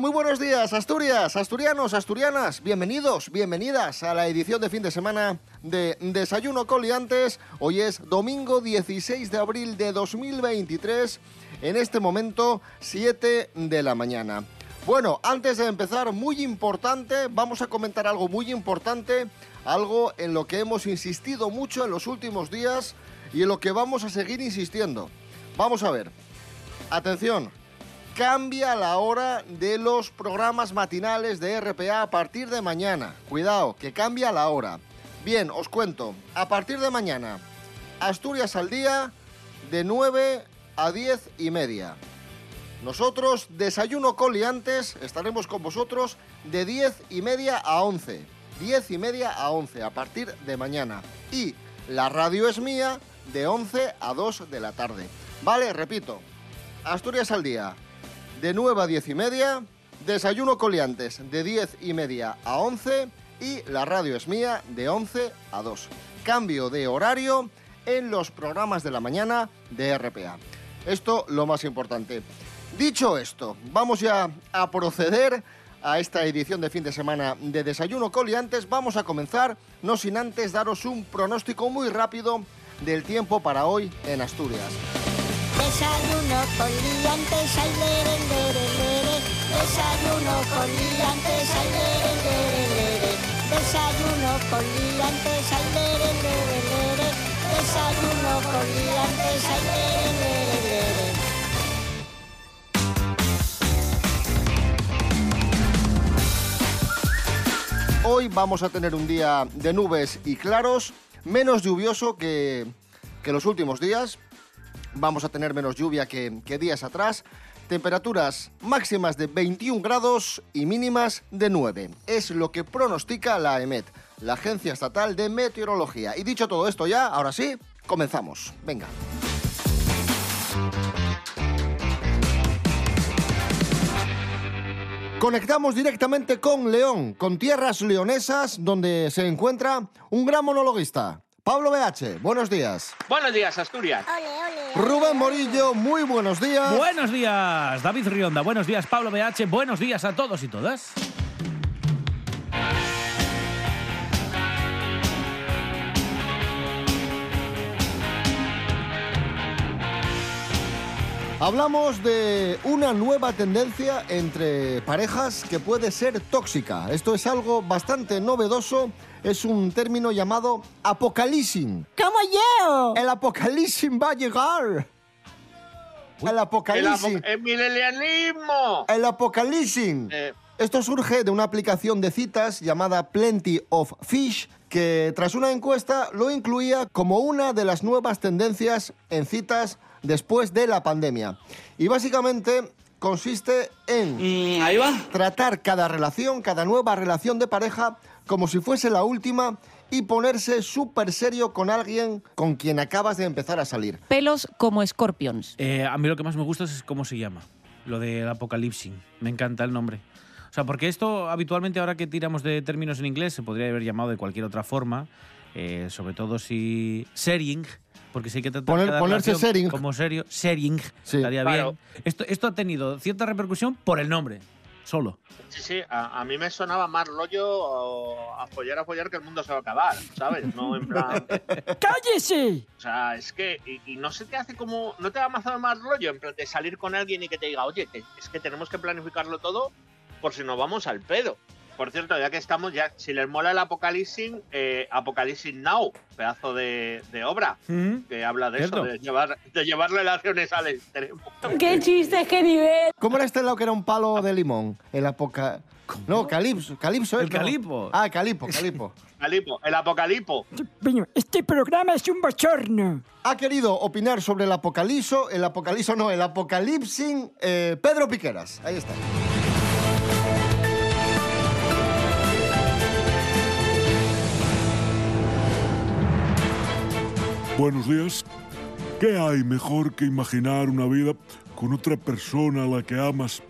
Muy buenos días, Asturias, asturianos, asturianas, bienvenidos, bienvenidas a la edición de fin de semana de Desayuno Coliantes. Hoy es domingo 16 de abril de 2023, en este momento 7 de la mañana. Bueno, antes de empezar, muy importante, vamos a comentar algo muy importante, algo en lo que hemos insistido mucho en los últimos días y en lo que vamos a seguir insistiendo. Vamos a ver, atención, cambia la hora de los programas matinales de RPA a partir de mañana. Cuidado, que cambia la hora. Bien, os cuento. A partir de mañana, Asturias al día de 9 a 10 y media. Nosotros, Desayuno Coliantes, estaremos con vosotros de 10 y media a 11. 10 y media a 11 a partir de mañana. Y la radio es mía de 11 a 2 de la tarde. Vale, repito. Asturias al día, de 9 a 10 y media, Desayuno Coliantes de 10 y media a 11 y La Radio es mía de 11 a 2. Cambio de horario en los programas de la mañana de RPA. Esto lo más importante. Dicho esto, vamos ya a proceder a esta edición de fin de semana de Desayuno Coliantes. Vamos a comenzar, no sin antes daros un pronóstico muy rápido del tiempo para hoy en Asturias. Desayuno con liantes, ay, lere, lere, lere. Desayuno con liantes, ay, lere. Desayuno con liantes, ay, lere. Desayuno con liantes, ay, lere. Hoy vamos a tener un día de nubes y claros, menos lluvioso que, que los últimos días. Vamos a tener menos lluvia que, días atrás. Temperaturas máximas de 21 grados y mínimas de 9. Es lo que pronostica la EMET, la Agencia Estatal de Meteorología. Y dicho todo esto ya, ahora sí, comenzamos. Venga. Conectamos directamente con León, con tierras leonesas, donde se encuentra un gran monologuista. Pablo BH, buenos días. Buenos días, Asturias. Ole, ole. Rubén Morillo, muy buenos días. Buenos días, David Rionda. Buenos días, Pablo BH. Buenos días a todos y todas. Hablamos de una nueva tendencia entre parejas que puede ser tóxica. Esto es algo bastante novedoso. Es un término llamado apocalipsis. ¿Cómo yo? El apocalipsis va a llegar. El El, apocalipsis. apo- el milenialismo. El apocalipsis. Eh, Esto surge de una aplicación de citas llamada Plenty of Fish, que tras una encuesta lo incluía como una de las nuevas tendencias en citas después de la pandemia. Y básicamente consiste en ahí va. tratar cada relación, cada nueva relación de pareja, como si fuese la última y ponerse súper serio con alguien con quien acabas de empezar a salir. pelos como scorpions. Eh, a mí lo que más me gusta es cómo se llama, lo del apocalipsis. Me encanta el nombre. O sea, porque esto habitualmente ahora que tiramos de términos en inglés se podría haber llamado de cualquier otra forma, eh, sobre todo si sharing, porque si hay que tratar Poner- ponerse sharing. como serio, sharing, Sí. estaría Claro. bien. Esto, esto ha tenido cierta repercusión por el nombre, solo. sí, sí, a, a mí me sonaba más rollo o a follar, a follar que el mundo se va a acabar, ¿sabes? No en plan. ¡Cállese! O sea, es que. Y, y no se te hace como. No te da más, más rollo en plan de salir con alguien y que te diga, oye, es que tenemos que planificarlo todo por si nos vamos al pedo. Por cierto, ya que estamos, ya si les mola el Apocalipsis, eh, Apocalipsis Now, pedazo de, de obra que habla de Cierto. eso, de llevar, de llevar relaciones al extremo. ¡Qué chiste, qué nivel! ¿Cómo era este lado que era un palo de limón? El apoca... No, calipso. Calipso es, El ¿no? calipo. Ah, calipo, calipo. Calipo, el Apocalipo. Este programa es un bochorno. ha querido opinar sobre el apocalipso, el apocalipso no, el apocalipsis, eh, Pedro Piqueras. Ahí está. Buenos días. ¿Qué hay mejor que imaginar una vida con otra persona a la que amas?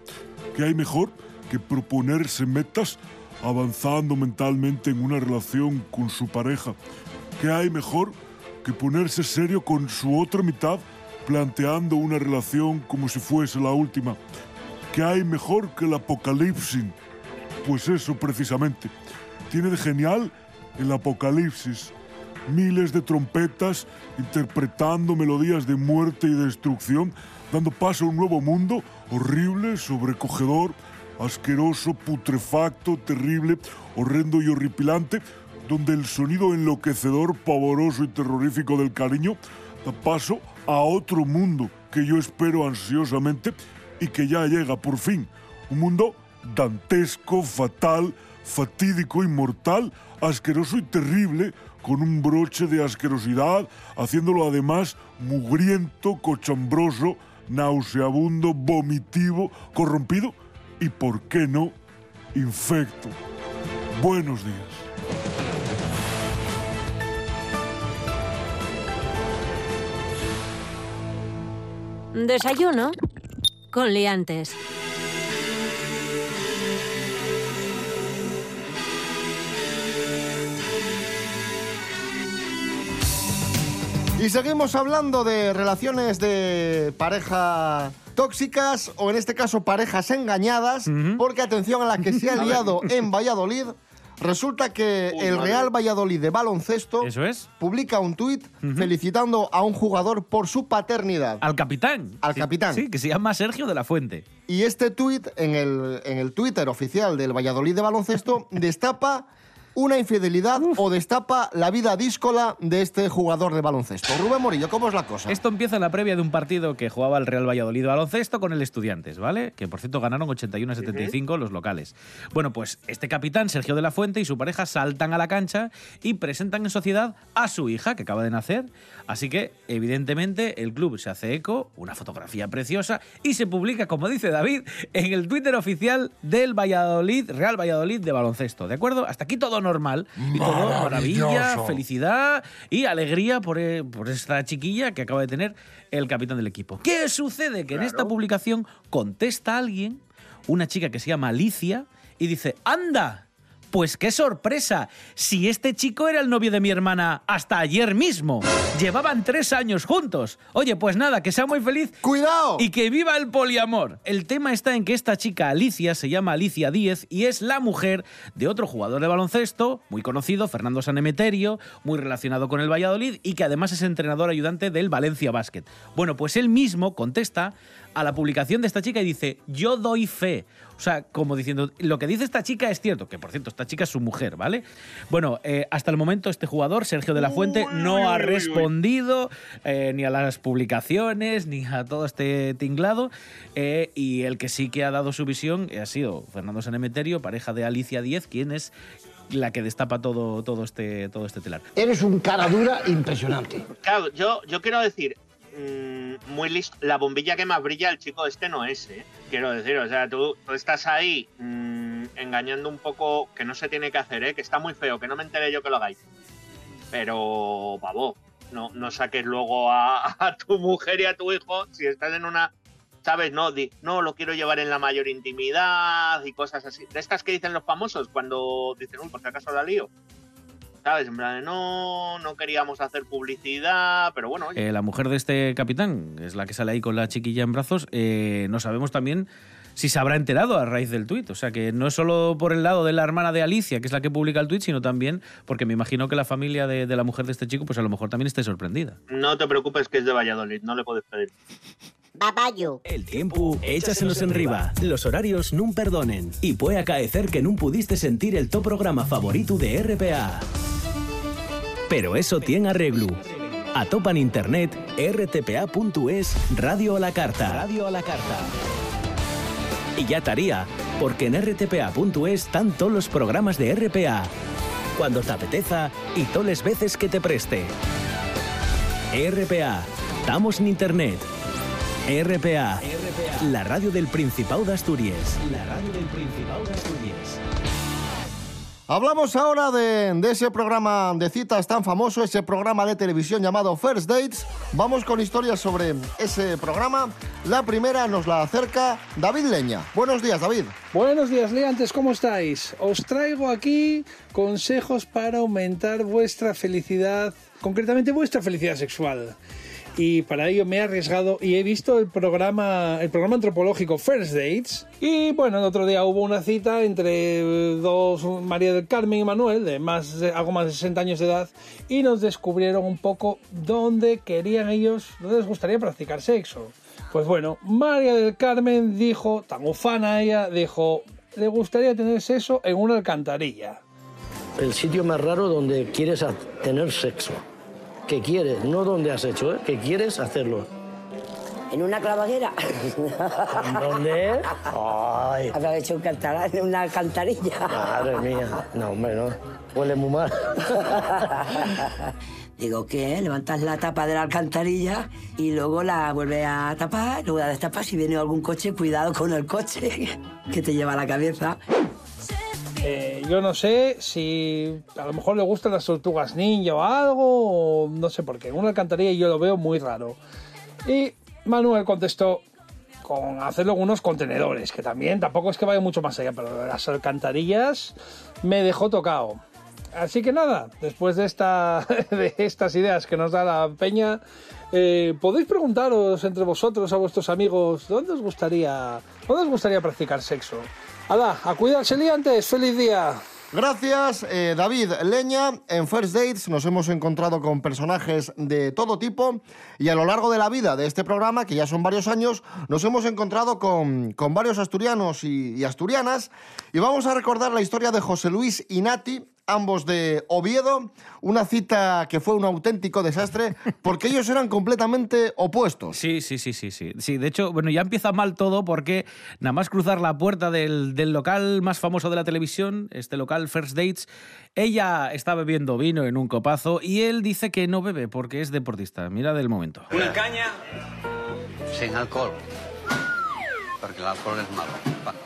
¿Qué hay mejor que proponerse metas avanzando mentalmente en una relación con su pareja? ¿Qué hay mejor que ponerse serio con su otra mitad planteando una relación como si fuese la última? ¿Qué hay mejor que el apocalipsis? Pues eso precisamente. Tiene de genial el apocalipsis. Miles de trompetas interpretando melodías de muerte y destrucción, dando paso a un nuevo mundo horrible, sobrecogedor, asqueroso, putrefacto, terrible, horrendo y horripilante, donde el sonido enloquecedor, pavoroso y terrorífico del cariño da paso a otro mundo que yo espero ansiosamente y que ya llega por fin. Un mundo dantesco, fatal, fatídico, inmortal, asqueroso y terrible, con un broche de asquerosidad, haciéndolo además mugriento, cochambroso, nauseabundo, vomitivo, corrompido y, por qué no, infecto. Buenos días. Desayuno con liantes. Y seguimos hablando de relaciones de pareja tóxicas o en este caso parejas engañadas, porque atención a la que se ha liado en Valladolid. Resulta que Uy, el. Real Valladolid de baloncesto Eso es. publica un tuit felicitando a un jugador por su paternidad. Al capitán. Al Sí, capitán. Sí, que se llama Sergio de la Fuente. Y este tuit en el, en el Twitter oficial del Valladolid de baloncesto destapa una infidelidad o destapa la vida díscola de este jugador de baloncesto. Rubén Morillo, ¿cómo es la cosa? Esto empieza en la previa de un partido que jugaba el Real Valladolid baloncesto con el Estudiantes, ¿vale? Que por cierto ganaron 81 a 75 los locales. Bueno, pues este capitán, Sergio de la Fuente, y su pareja saltan a la cancha y presentan en sociedad a su hija que acaba de nacer. Así que, evidentemente, el club se hace eco, una fotografía preciosa, y se publica, como dice David, en el Twitter oficial del Valladolid, Real Valladolid de baloncesto. ¿De acuerdo? Hasta aquí todo normal. Y todo maravilla, felicidad y alegría por, eh, por esta chiquilla que acaba de tener el capitán del equipo. ¿Qué sucede? Que en esta publicación contesta alguien, una chica que se llama Alicia, y dice, ¡anda! Pues qué sorpresa, si este chico era el novio de mi hermana hasta ayer mismo. Llevaban tres años juntos. Oye, pues nada, que sea muy feliz ¡Cuidado! y que viva el poliamor. El tema está en que esta chica Alicia se llama Alicia Díez y es la mujer de otro jugador de baloncesto muy conocido, Fernando Sanemeterio, muy relacionado con el Valladolid y que además es entrenador ayudante del Valencia Basket. Bueno, pues él mismo contesta a la publicación de esta chica y dice, yo doy fe. O sea, como diciendo, lo que dice esta chica es cierto, que por cierto, esta chica es su mujer, ¿vale? Bueno, eh, hasta el momento este jugador, Sergio de la Fuente, no ha respondido eh, ni a las publicaciones, ni a todo este tinglado. eh, y el que sí que ha dado su visión ha sido Fernando Sanemeterio, pareja de Alicia Díez, quien es la que destapa todo, todo, este, todo este telar. Eres un cara dura impresionante. Claro, yo, yo quiero decir, mm, muy listo, la bombilla que más brilla el chico este no es, ¿eh? Quiero decir, o sea, tú, estás ahí mm, engañando un poco, que no se tiene que hacer, ¿eh? Que está muy feo, que no me enteré yo que lo hagáis. Pero, pavo, no, saques luego a, a tu mujer y a tu hijo si estás en una... ¿Sabes? No, di, no, lo quiero llevar en la mayor intimidad y cosas así. De estas que dicen los famosos cuando dicen, uy, por si acaso la lío. ¿Sabes? En plan, de, no, no queríamos hacer publicidad, pero bueno, oye, Eh, la mujer de este capitán, es la que sale ahí con la chiquilla en brazos, eh, no sabemos también si se habrá enterado a raíz del tuit. O sea que no es solo por el lado de la hermana de Alicia, que es la que publica el tuit, sino también porque me imagino que la familia de, de la mujer de este chico, pues a lo mejor también esté sorprendida. no te preocupes que es de Valladolid, no le puedes pedir. Babayo. El tiempo, échasenos en riba. Los horarios nun perdonen. Y puede acaecer que nun pudiste sentir el top programa favorito de RPA. Pero eso tiene arreglo. Atopan internet rtpa.es Radio a la Carta. Radio a la Carta. Y ya estaría, porque en rtpa.es están todos los programas de RPA. Cuando te apeteza y todas las veces que te preste. RPA. Estamos en internet. RPA. La radio del Principado de Asturias. La radio del Principado de Asturias. Hablamos ahora de, ese programa de citas tan famoso, ese programa de televisión llamado First Dates. Vamos con historias sobre ese programa. La primera nos la acerca David Leña. Buenos días, David. Buenos días, Leantes, ¿cómo estáis? Os traigo aquí consejos para aumentar vuestra felicidad, concretamente vuestra felicidad sexual. Y para ello me he arriesgado y he visto el programa, el programa antropológico First Dates. Y bueno, el otro día hubo una cita entre dos, María del Carmen y Manuel, de más de- algo más de 60 años de edad, y nos descubrieron un poco dónde querían ellos, dónde les gustaría practicar sexo. Pues bueno, María del Carmen dijo, tan ufana ella, dijo, le gustaría tener sexo en una alcantarilla. El sitio más raro donde quieres tener sexo. Que quieres, no donde has hecho, ¿eh? que quieres hacerlo. ¿En una clavaguera? ¿En dónde? Ay, Habrá hecho un cantar una alcantarilla. madre mía. No, hombre, no. Huele muy mal. Digo, ¿qué? Levantas la tapa de la alcantarilla y luego la vuelves a tapar, luego la destapas si viene algún coche, cuidado con el coche que te lleva a la cabeza. Eh, yo no sé si a lo mejor le gustan las tortugas ninja o algo, o no sé por qué. Una alcantarilla yo lo veo muy raro. Y Manuel contestó con hacerlo unos contenedores, que también tampoco es que vaya mucho más allá, pero las alcantarillas me dejó tocado. Así que nada, después de estas ideas que nos da la peña, eh, podéis preguntaros entre vosotros a vuestros amigos dónde os gustaría, dónde os gustaría practicar sexo. ¡Hala! ¡A cuidarse liantes! ¡Feliz día! Gracias, eh, David Leña. En First Dates nos hemos encontrado con personajes de todo tipo y a lo largo de la vida de este programa, que ya son varios años, nos hemos encontrado con, con varios asturianos y, y asturianas y vamos a recordar la historia de José Luis y Nati, ambos de Oviedo, una cita que fue un auténtico desastre porque ellos eran completamente opuestos. Sí, sí, sí, sí, sí. Sí, de hecho, bueno, ya empieza mal todo porque nada más cruzar la puerta del, del local más famoso de la televisión, este local First Dates, ella está bebiendo vino en un copazo y él dice que no bebe porque es deportista. Mira del momento. Una caña sin alcohol. Porque el alcohol es malo.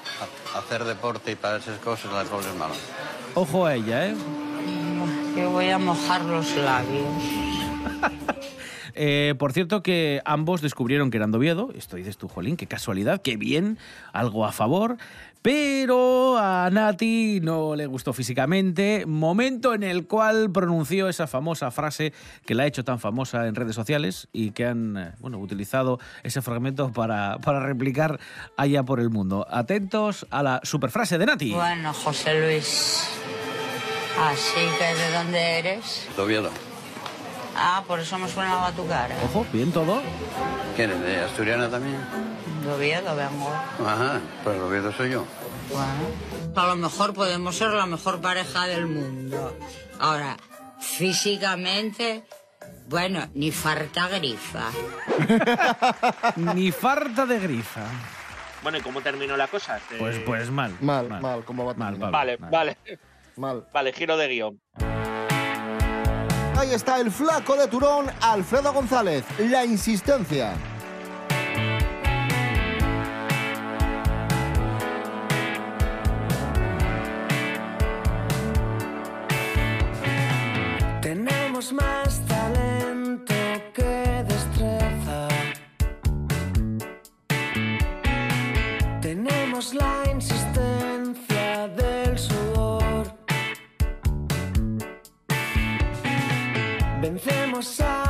Hacer deporte y para esas cosas el alcohol es malo. Ojo a ella, ¿eh? Que voy a mojar los labios. Eh, por cierto que ambos descubrieron que eran de Oviedo. Esto dices tú, Jolín, qué casualidad, qué bien, algo a favor. Pero a Nati no le gustó físicamente, momento en el cual pronunció esa famosa frase que la ha hecho tan famosa en redes sociales y que han eh, bueno, utilizado ese fragmento para, para replicar allá por el mundo. Atentos a la superfrase de Nati. Bueno, José Luis. Así que ¿de dónde eres? ¿De Oviedo? Ah, por eso me suena a tu cara. Ojo, bien todo. ¿Quién es? ¿De Asturiana también? De Oviedo vengo. Ajá, pues de Oviedo soy yo. Bueno, a lo mejor podemos ser la mejor pareja del mundo. Ahora, físicamente, bueno, ni farta grifa. Ni farta de grifa. Bueno, ¿y cómo terminó la cosa? Este- Pues, pues mal. Mal, mal, ¿cómo va a Mal, terminar? Pablo, Vale, mal. vale. Mal. Vale, giro de guion. Ahí está el flaco de Turón, Alfredo González. La insistencia. Tenemos más Vencemos al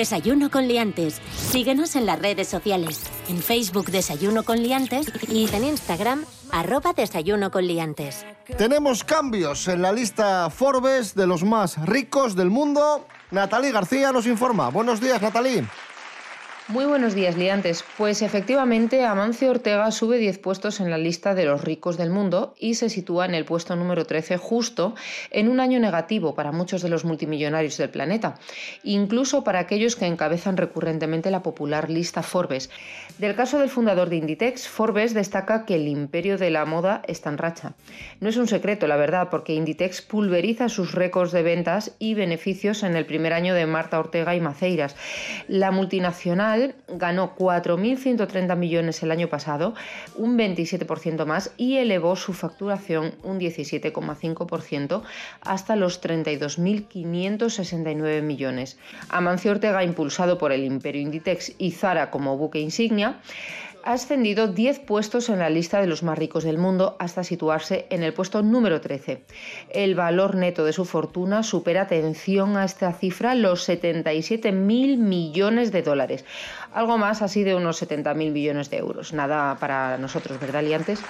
Desayuno con liantes. Síguenos en las redes sociales. En Facebook Desayuno con liantes y en Instagram arroba Desayuno con liantes. Tenemos cambios en la lista Forbes de los más ricos del mundo. Natalie García nos informa. Buenos días, Natalie. Muy buenos días, liantes. Pues efectivamente, Amancio Ortega sube 10 puestos en la lista de los ricos del mundo y se sitúa en el puesto número 13 justo en un año negativo para muchos de los multimillonarios del planeta, incluso para aquellos que encabezan recurrentemente la popular lista Forbes. Del caso del fundador de Inditex, Forbes destaca que el imperio de la moda está en racha. No es un secreto, la verdad, porque Inditex pulveriza sus récords de ventas y beneficios en el primer año de Marta Ortega y Maceiras. La multinacional ganó 4.130 millones el año pasado, un 27% más, y elevó su facturación un 17,5% hasta los 32.569 millones. Amancio Ortega, impulsado por el Imperio Inditex y Zara como buque insignia, ha ascendido 10 puestos en la lista de los más ricos del mundo hasta situarse en el puesto número 13. El valor neto de su fortuna supera, atención a esta cifra, los 77 mil millones de dólares. Algo más así de unos 70 mil millones de euros. Nada para nosotros, ¿verdad, liantes?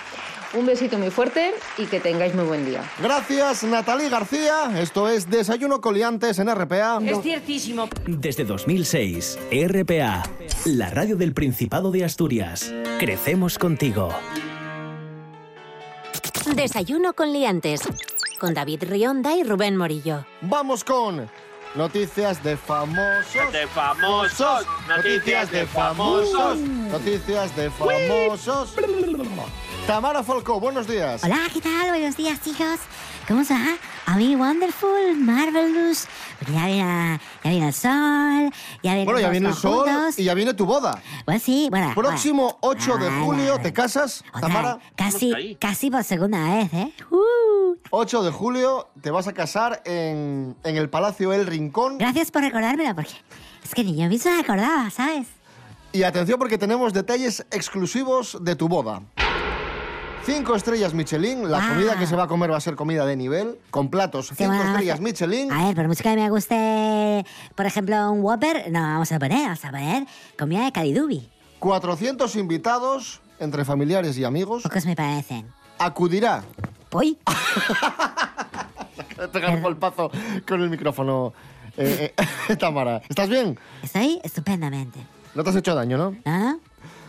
Un besito muy fuerte y que tengáis muy buen día. Gracias, Natalie García. Esto es Desayuno Coliantes en RPA. Es ciertísimo. Desde 2006, RPA, la radio del Principado de Asturias. Crecemos contigo. Desayuno con liantes. Con David Rionda y Rubén Morillo. Vamos con noticias de famosos. De famosos. Noticias de famosos. Noticias de famosos. Tamara Falcó, buenos días. Hola, ¿qué tal? Buenos días, chicos. ¿Cómo se va? A mí, wonderful, marvelous. Porque ya viene, ya viene el sol, ya viene Bueno, ya viene el sol y ya viene tu boda. Pues sí, bueno. Próximo 8 de Bueno. julio, ¿te casas, Otra, Tamara? Casi, casi por segunda vez, ¿eh? 8 de julio te vas a casar en, en el Palacio El Rincón. Gracias por recordármelo, porque es que ni yo mismo me acordaba, ¿sabes? Y atención porque tenemos detalles exclusivos de tu boda. Cinco estrellas Michelin, la Ah. comida que se va a comer va a ser comida de nivel, con platos cinco estrellas Michelin. A ver, por mucho que me guste, por ejemplo, un Whopper, no, vamos a poner, vamos a poner comida de Calidubi. 400 invitados, entre familiares y amigos. Pocos me parecen. Acudirá. Te pegar un golpazo con el micrófono. Eh, eh, Tamara, ¿estás bien? Estoy estupendamente. No te has hecho daño, ¿no? ¿Ah?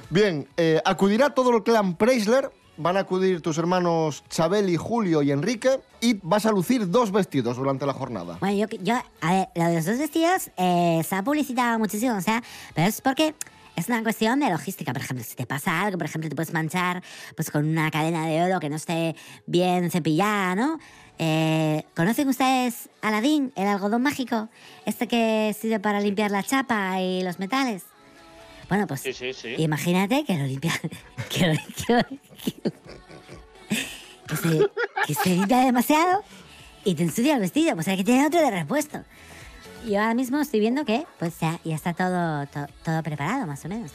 Bien, eh, acudirá todo el clan Preisler. Van a acudir tus hermanos Chabeli, Julio y Enrique. Y vas a lucir dos vestidos durante la jornada. Bueno, yo, yo, a ver, lo de los dos vestidos eh, se ha publicitado muchísimo, o sea, pero es porque es una cuestión de logística. Por ejemplo, si te pasa algo, por ejemplo, te puedes manchar pues con una cadena de oro que no esté bien cepillada, ¿no? Eh, ¿Conocen ustedes Aladín, el algodón mágico? Este que sirve para limpiar la chapa y los metales. Bueno, pues Sí, sí, sí. imagínate que lo limpia... Que, lo- que lo- que- que se, que se limpia demasiado y te ensucia el vestido. Pues hay que tener otro de repuesto. Y ahora mismo estoy viendo que pues ya, ya está todo, to- todo preparado, más o menos.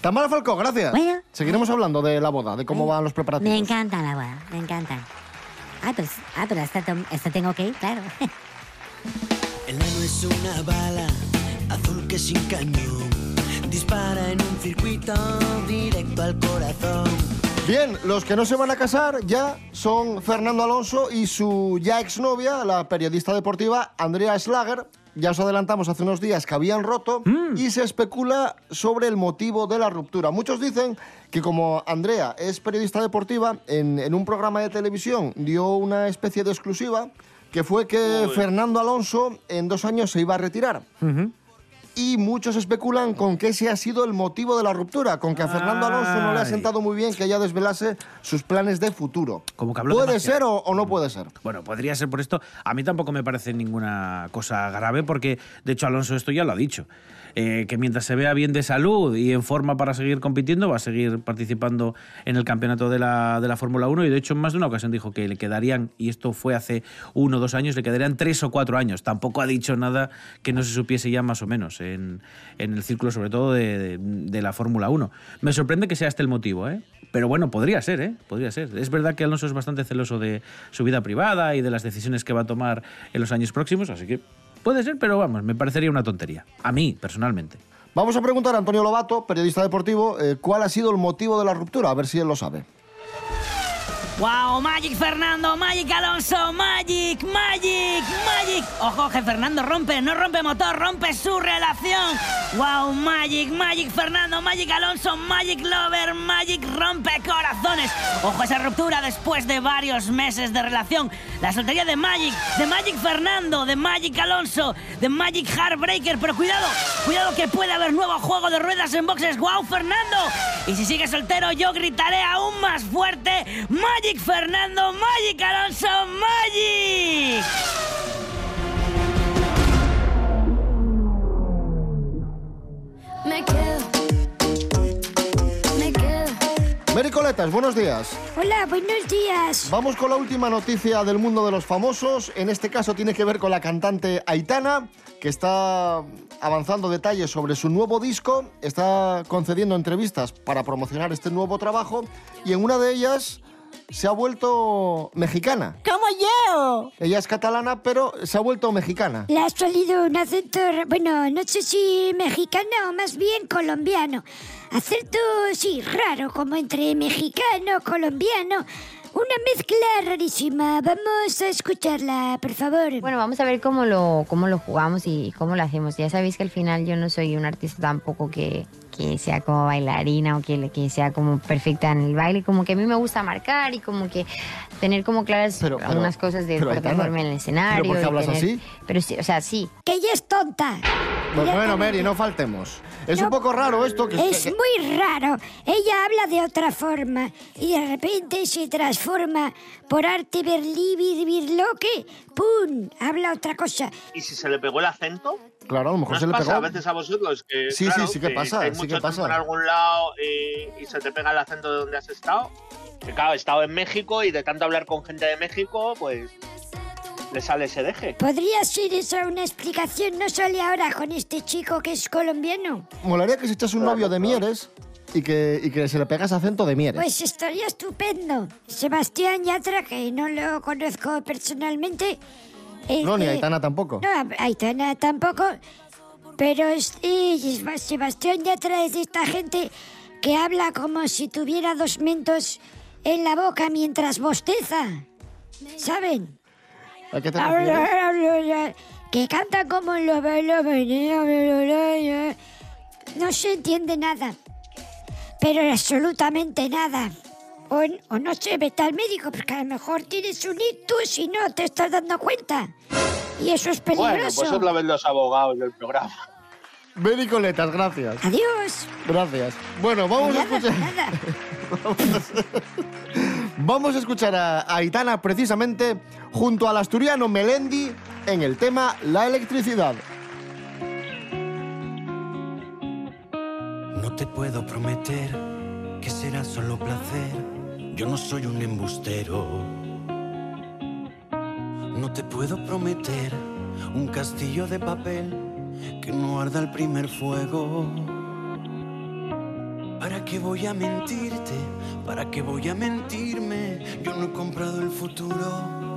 Tamara Falcó, gracias. Bueno. Seguiremos hablando de la boda, de cómo van los preparativos. Me encanta la boda, me encanta. Ah, pues, ah, pero esta, tom- esta tengo que ir, claro. El nano es una bala azul que sin cañón dispara en un circuito directo al corazón. Bien, los que no se van a casar ya son Fernando Alonso y su ya exnovia, la periodista deportiva Andrea Schlager. Ya os adelantamos hace unos días que habían roto y se especula sobre el motivo de la ruptura. Muchos dicen que como Andrea es periodista deportiva, en, en un programa de televisión dio una especie de exclusiva que fue que Uy. Fernando Alonso en dos años se iba a retirar. Y muchos especulan con que ese ha sido el motivo de la ruptura, con que a Fernando Alonso no le ha sentado muy bien que ella desvelase sus planes de futuro. Como que habló ¿Puede demasiado. ser o, o no puede ser? Bueno, podría ser por esto. A mí tampoco me parece ninguna cosa grave porque, de hecho, Alonso esto ya lo ha dicho. Eh, que mientras se vea bien de salud y en forma para seguir compitiendo, va a seguir participando en el campeonato de la, de la Fórmula 1 y de hecho en más de una ocasión dijo que le quedarían, y esto fue hace uno o dos años, le quedarían tres o cuatro años. Tampoco ha dicho nada que no se supiese ya más o menos en, en el círculo, sobre todo de, de- la Fórmula 1. Me sorprende que sea este el motivo, ¿eh? Pero bueno, podría ser, ¿eh? Podría ser. Es verdad que Alonso es bastante celoso de su vida privada y de las decisiones que va a tomar en los años próximos, así que Puede ser, pero vamos, me parecería una tontería. A mí, personalmente. Vamos a preguntar a Antonio Lobato, periodista deportivo, eh, cuál ha sido el motivo de la ruptura, a ver si él lo sabe. ¡Wow! Magic Fernando, Magic Alonso, Magic, Magic, Magic. Ojo que Fernando rompe, no rompe motor, rompe su relación. ¡Wow! Magic, Magic Fernando, Magic Alonso, Magic Lover, Magic rompe corazones. Ojo esa ruptura después de varios meses de relación. La soltería de Magic, de Magic Fernando, de Magic Alonso, de Magic Heartbreaker. Pero cuidado, cuidado que puede haber nuevo juego de ruedas en boxes. ¡Wow, Fernando! Y si sigue soltero, yo gritaré aún más fuerte: ¡Magic Fernando, Magic Alonso, Magic! Me quedo. Me quedo. Mary Coletas, buenos días. Hola, buenos días. Vamos con la última noticia del mundo de los famosos. En este caso tiene que ver con la cantante Aitana, que está avanzando detalles sobre su nuevo disco, está concediendo entrevistas para promocionar este nuevo trabajo y en una de ellas se ha vuelto mexicana. ¡Como yo! Ella es catalana, pero se ha vuelto mexicana. Le ha salido un acento, bueno, no sé si mexicano o más bien colombiano. Acento, sí, raro, como entre mexicano, colombiano. Una mezcla rarísima. Vamos a escucharla, por favor. Bueno, vamos a ver cómo lo, cómo lo jugamos y cómo lo hacemos. Ya sabéis que al final yo no soy un artista tampoco que, que sea como bailarina o que, que sea como perfecta en el baile. Como que a mí me gusta marcar y como que tener como claras Pero, pero- algunas cosas de pero, por Aitana, forma en el escenario. ¿pero por qué hablas tener- así? Pero sí, o sea, sí. Que ella es tonta. Pues bueno, Mary, no faltemos. Es un poco raro esto que... Es que- muy raro. Ella habla de otra forma y de repente se transforma por arte verli birloque. ¡Pum! Habla otra cosa. ¿Y si se le pegó el acento? Claro, a lo mejor ¿No se le pasa pegó. a veces a vosotros que, Sí, sí, claro, sí que pasa, hay sí mucho que pasa. en algún lado y, y se te pega el acento de donde has estado? Que claro, he estado en México y de tanto hablar con gente de México, pues le sale ese deje. ¿Podría ser esa una explicación? No sale ahora con este chico que es colombiano. Molaría que se echase un novio de Mieres y que, y que se le pegase acento de Mieres. Pues estaría estupendo. Sebastián Yatra, que no lo conozco personalmente. eh, no, ni eh, Aitana tampoco. No, Aitana tampoco. Pero este, Sebastián Yatra es de esta gente que habla como si tuviera dos mentos en la boca mientras bosteza. ¿Saben? ¿A qué te refieres? Que canta como lo No se entiende nada. Pero absolutamente nada. O, o no sé, vete al médico, porque a lo mejor tienes un ictus y no te estás dando cuenta. Y eso es Bueno, peligroso. pues os la ven los abogados del programa. Mary Coletas, gracias. Adiós. Gracias. Bueno, vamos a escuchar... nada. Vamos a escuchar a a Aitana precisamente junto al asturiano Melendi en el tema La electricidad. No te puedo prometer que será solo placer. Yo no soy un embustero. No te puedo prometer un castillo de papel que no arda el primer fuego. ¿Para qué voy a mentirte? ¿Para qué voy a mentirme? Yo no he comprado el futuro.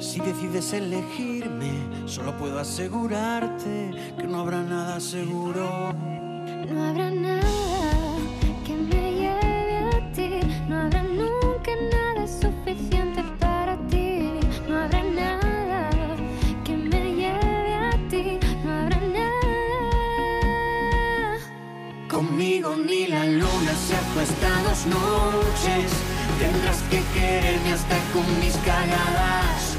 Si decides elegirme, solo puedo asegurarte que no habrá nada seguro. No habrá nada noches. Tendrás que quererme hasta con mis cagadas.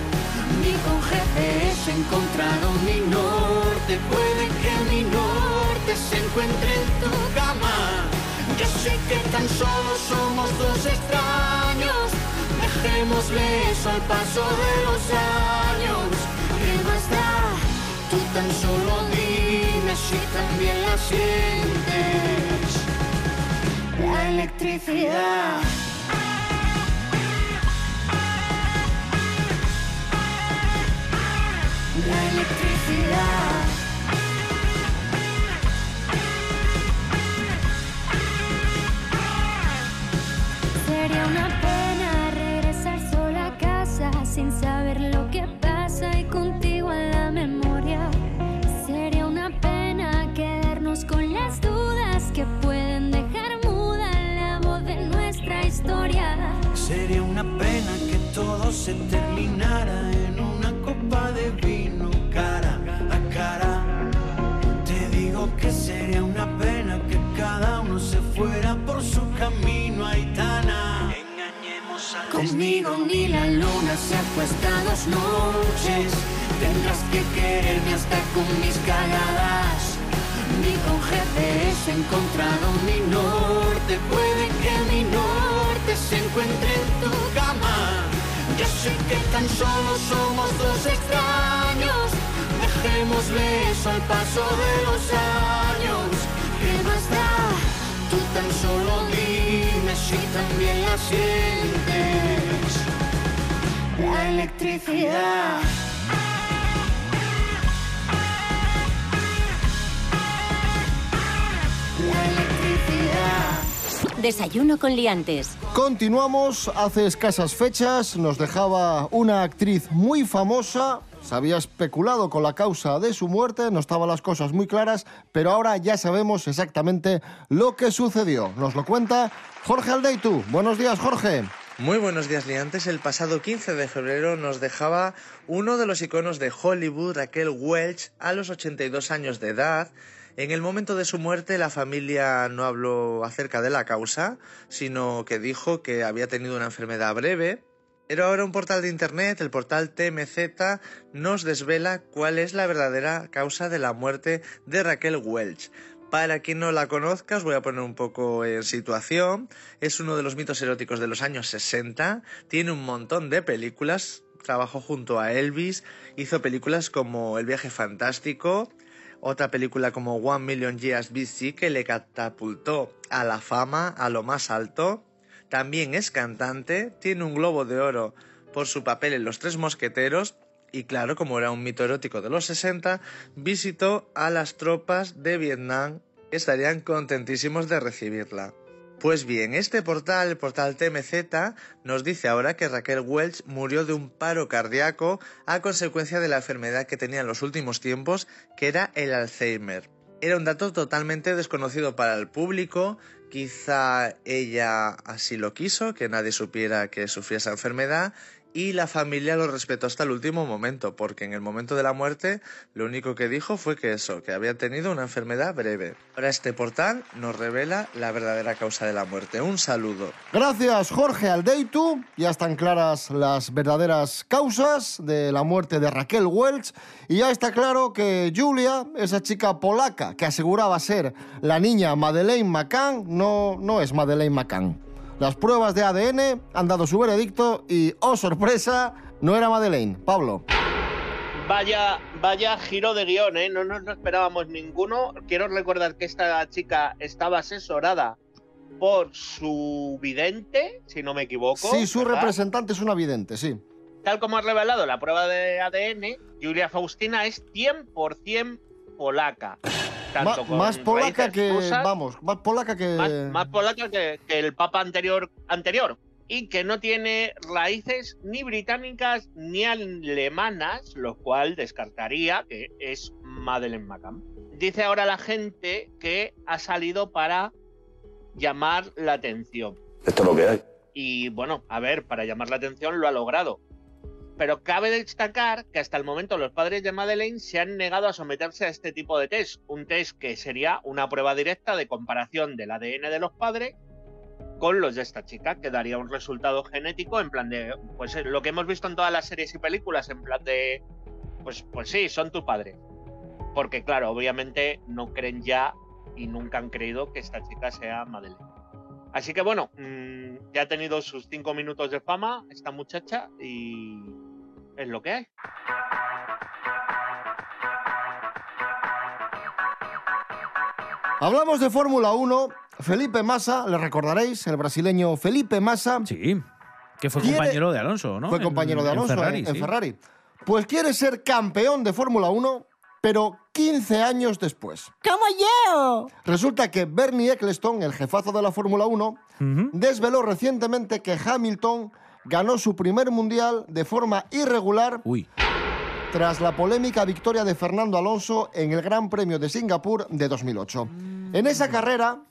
Ni con GPS he encontrado mi norte. Puede que mi norte se encuentre en tu cama. Yo sé que tan solo somos dos extraños. Dejémosle al paso de los años. ¿Qué más da? Tú tan solo dime si también la sientes. La electricidad. Todo se terminara en una copa de vino cara a cara. Te digo que sería una pena que cada uno se fuera por su camino, Aitana. Engañemos a Conmigo ni la luna se acuesta dos noches. Tendrás que quererme hasta con mis cagadas. Ni con GPS encontrado mi norte. Puede que mi norte se encuentre en tu cama. Ya sé que tan solo somos dos extraños. Dejémosle eso al paso de los años. ¿Qué más da? Tú tan solo dime si también la sientes. La electricidad. La electricidad. Desayuno con liantes. Continuamos, hace escasas fechas nos dejaba una actriz muy famosa. Se había especulado con la causa de su muerte, no estaban las cosas muy claras, pero ahora ya sabemos exactamente lo que sucedió. Nos lo cuenta Jorge Aldeitu. Buenos días, Jorge. Muy buenos días, liantes. El pasado 15 de febrero nos dejaba uno de los iconos de Hollywood, Raquel Welch, a los 82 años de edad. En el momento de su muerte, la familia no habló acerca de la causa, sino que dijo que había tenido una enfermedad breve. Pero ahora un portal de internet, el portal TMZ, nos desvela cuál es la verdadera causa de la muerte de Raquel Welch. Para quien no la conozca, os voy a poner un poco en situación. Es uno de los mitos eróticos de los años 60. Tiene un montón de películas. Trabajó junto a Elvis. Hizo películas como El viaje fantástico. Otra película como One Million Years BC que le catapultó a la fama, a lo más alto. También es cantante. Tiene un globo de oro por su papel en Los Tres Mosqueteros y claro, como era un mito erótico de los 60, visitó a las tropas de Vietnam que estarían contentísimos de recibirla. Pues bien, este portal, el portal TMZ, nos dice ahora que Raquel Welch murió de un paro cardíaco a consecuencia de la enfermedad que tenía en los últimos tiempos, que era el Alzheimer. Era un dato totalmente desconocido para el público, quizá ella así lo quiso, que nadie supiera que sufría esa enfermedad, y la familia lo respetó hasta el último momento, porque en el momento de la muerte lo único que dijo fue que eso, que había tenido una enfermedad breve. Ahora este portal nos revela la verdadera causa de la muerte. Un saludo. Gracias, Jorge Aldeitu. Ya están claras las verdaderas causas de la muerte de Raquel Welch. Y ya está claro que Julia, esa chica polaca que aseguraba ser la niña Madeleine McCann, no, no es Madeleine McCann. Las pruebas de ADN han dado su veredicto y, oh sorpresa, no era Madeleine. Pablo. Vaya, vaya giro de guion, ¿eh? No nos lo esperábamos ninguno. Quiero recordar que esta chica estaba asesorada por su vidente, si no me equivoco. Sí, su ¿verdad? representante es una vidente, sí. Tal como ha revelado la prueba de ADN, Julia Faustina es 100% polaca. Tanto Ma- con más polaca que, rusas, vamos, más polaca que... más, más polaca que, que el papa anterior, anterior. Y que no tiene raíces ni británicas ni alemanas, lo cual descartaría que es Madeleine McCann. Dice ahora la gente que ha salido para llamar la atención. Esto es lo que hay. Y bueno, a ver, para llamar la atención lo ha logrado. Pero cabe destacar que hasta el momento los padres de Madeleine se han negado a someterse a este tipo de test. Un test que sería una prueba directa de comparación del ADN de los padres con los de esta chica, que daría un resultado genético en plan de, pues eh, lo que hemos visto en todas las series y películas, en plan de, pues, pues sí, son tu padre. Porque claro, obviamente no creen ya y nunca han creído que esta chica sea Madeleine. Así que bueno, mm, ya ha tenido sus cinco minutos de fama esta muchacha y es lo que hay. Hablamos de Fórmula 1. Felipe Massa, le recordaréis, el brasileño Felipe Massa. Sí, que fue quiere- compañero de Alonso, ¿no? Fue En- compañero de Alonso en Ferrari, en sí. Ferrari. Pues quiere ser campeón de Fórmula 1, pero 15 años después. ¡Como yo! Resulta que Bernie Eccleston, el jefazo de la Fórmula 1, desveló recientemente que Hamilton ganó su primer mundial de forma irregular tras la polémica victoria de Fernando Alonso en el Gran Premio de Singapur de 2008. En esa carrera,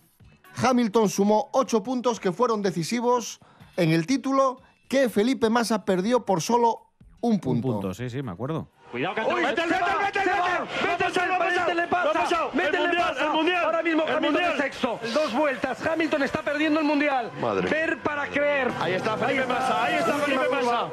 Hamilton sumó ocho puntos que fueron decisivos en el título que Felipe Massa perdió por solo un punto. Un punto, sí, sí, me acuerdo. Cuidado que mismo el Hamilton mundial. es sexto. Dos vueltas. Hamilton está perdiendo el mundial. Madre. Ver para creer. Ahí está Felipe Massa, ahí está Última Felipe curva. Massa.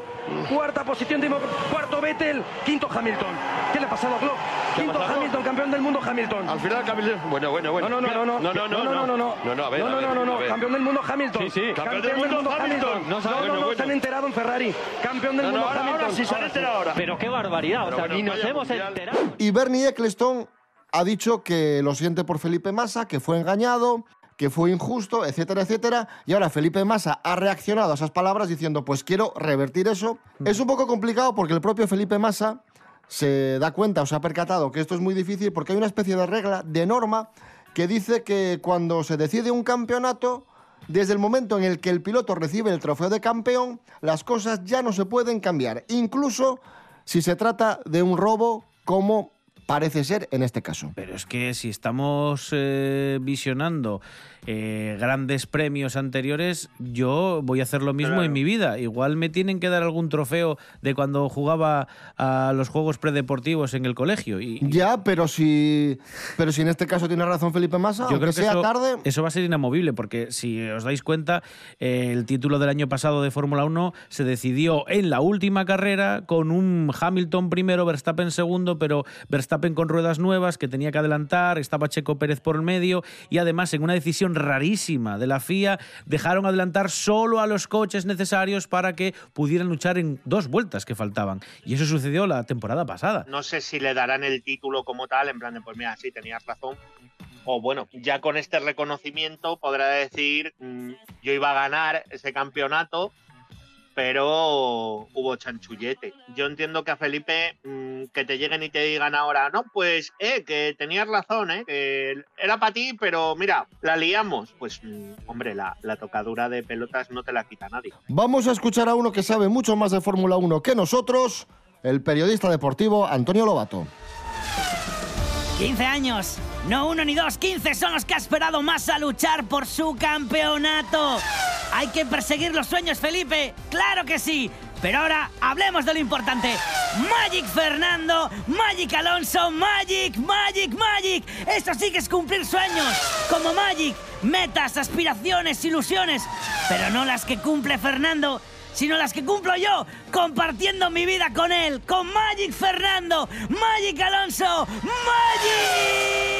Cuarta posición, cuarto Vettel, quinto Hamilton. ¿Qué le ha pasado a Glock? ¿Qué ha Quinto pasado? Hamilton, campeón del mundo Hamilton. Al final Camilo. Bueno, bueno, bueno. No, no, no, no, no. No, no, no. no, no, no, no. No, no, a ver, no, a no, ver, no, no, no. Campeón del mundo Hamilton. Sí, sí, campeón del mundo Hamilton. No, No sabe, no, bueno, no, bueno. se han enterado en Ferrari. Campeón del No, no, mundo ahora- ahora Hamilton. sí se han enterado ahora. Pero qué barbaridad. Pero bueno, vaya mundial. Y Bernie Eccleston ha dicho que lo siente por Felipe Massa, que fue engañado, que fue injusto, etcétera, etcétera. Y ahora Felipe Massa ha reaccionado a esas palabras diciendo, pues quiero revertir eso. Es un poco complicado porque el propio Felipe Massa se da cuenta o se ha percatado que esto es muy difícil porque hay una especie de regla, de norma, que dice que cuando se decide un campeonato, desde el momento en el que el piloto recibe el trofeo de campeón, las cosas ya no se pueden cambiar, incluso si se trata de un robo como parece ser en este caso. Pero es que si estamos eh, visionando eh, grandes premios anteriores, yo voy a hacer lo mismo Claro. en mi vida. Igual me tienen que dar algún trofeo de cuando jugaba a los juegos predeportivos en el colegio. Y Ya, pero si, pero si en este caso tiene razón Felipe Massa, yo aunque creo que sea eso, tarde, eso va a ser inamovible, porque si os dais cuenta, eh, el título del año pasado de Fórmula 1 se decidió en la última carrera con un Hamilton primero, Verstappen segundo, pero Verstappen con ruedas nuevas que tenía que adelantar, estaba Checo Pérez por el medio y además en una decisión rarísima de la FIA dejaron adelantar solo a los coches necesarios para que pudieran luchar en dos vueltas que faltaban. Y eso sucedió la temporada pasada. No sé si le darán el título como tal, en plan de, pues mira, sí, tenías razón. O bueno, ya con este reconocimiento podrá decir, mm, yo iba a ganar ese campeonato, pero hubo chanchullete. Yo entiendo que a Felipe mm, que te lleguen y te digan ahora, no, pues, eh, que tenías razón, eh, era para ti, pero mira, la liamos. Pues, mm, hombre, la, la tocadura de pelotas no te la quita nadie. vamos a escuchar a uno que sabe mucho más de Fórmula 1 que nosotros, el periodista deportivo Antonio Lobato. 15 años. No uno ni dos, 15 son los que ha esperado más a luchar por su campeonato. Hay que perseguir los sueños, Felipe. Claro que sí. Pero ahora hablemos de lo importante. Magic Fernando, Magic Alonso, Magic, Magic, Magic. Esto sí que es cumplir sueños. Como Magic, metas, aspiraciones, ilusiones. Pero no las que cumple Fernando, sino las que cumplo yo, compartiendo mi vida con él, con Magic Fernando, Magic Alonso, Magic.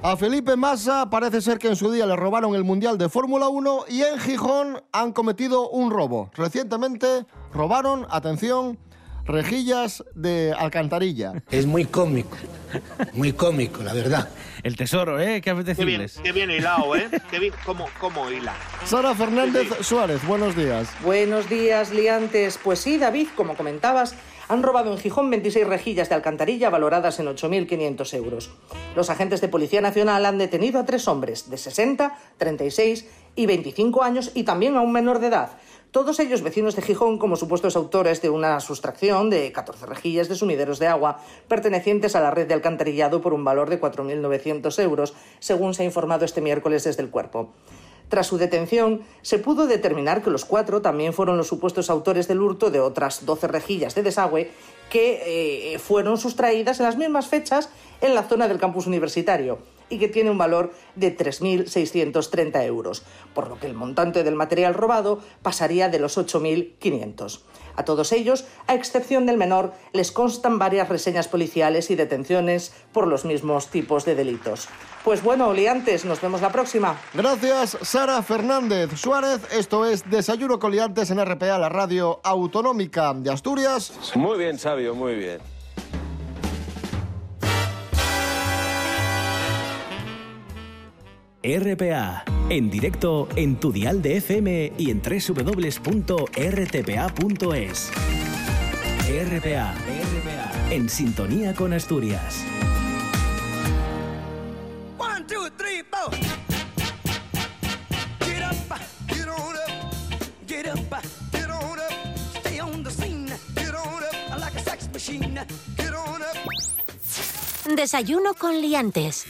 A Felipe Massa parece ser que en su día le robaron el Mundial de Fórmula 1 y en Gijón han cometido un robo. Recientemente robaron, atención, rejillas de alcantarilla. Es muy cómico, muy cómico, la verdad. El tesoro, ¿eh? Qué Qué bien, apetecibles. qué bien hilado, ¿eh? Qué bien, cómo, cómo hila. Sara Fernández Suárez, buenos días. Buenos días, liantes. Pues sí, David, como comentabas, han robado en Gijón 26 rejillas de alcantarilla valoradas en 8.500 euros. Los agentes de Policía Nacional han detenido a tres hombres de 60, 36 y 25 años y también a un menor de edad. Todos ellos vecinos de Gijón como supuestos autores de una sustracción de 14 rejillas de sumideros de agua pertenecientes a la red de alcantarillado por un valor de 4.900 euros, según se ha informado este miércoles desde el cuerpo. Tras su detención, se pudo determinar que los cuatro también fueron los supuestos autores del hurto de otras 12 rejillas de desagüe que eh, fueron sustraídas en las mismas fechas en la zona del campus universitario y que tiene un valor de 3.630 euros, por lo que el montante del material robado pasaría de los 8.500. A todos ellos, a excepción del menor, les constan varias reseñas policiales y detenciones por los mismos tipos de delitos. Pues bueno, liantes, nos vemos la próxima. Gracias, Sara Fernández Suárez. Esto es Desayuno Coliantes en RPA, la radio autonómica de Asturias. Muy bien, sabio, muy bien. RPA, en directo en tu dial de FM y en www.rtpa.es. RPA, RPA, en sintonía con Asturias. One, two, three, four. Get up, get on up, get up, get on up. Stay on the scene, get on up like a sex machine. Get on up. Desayuno con liantes.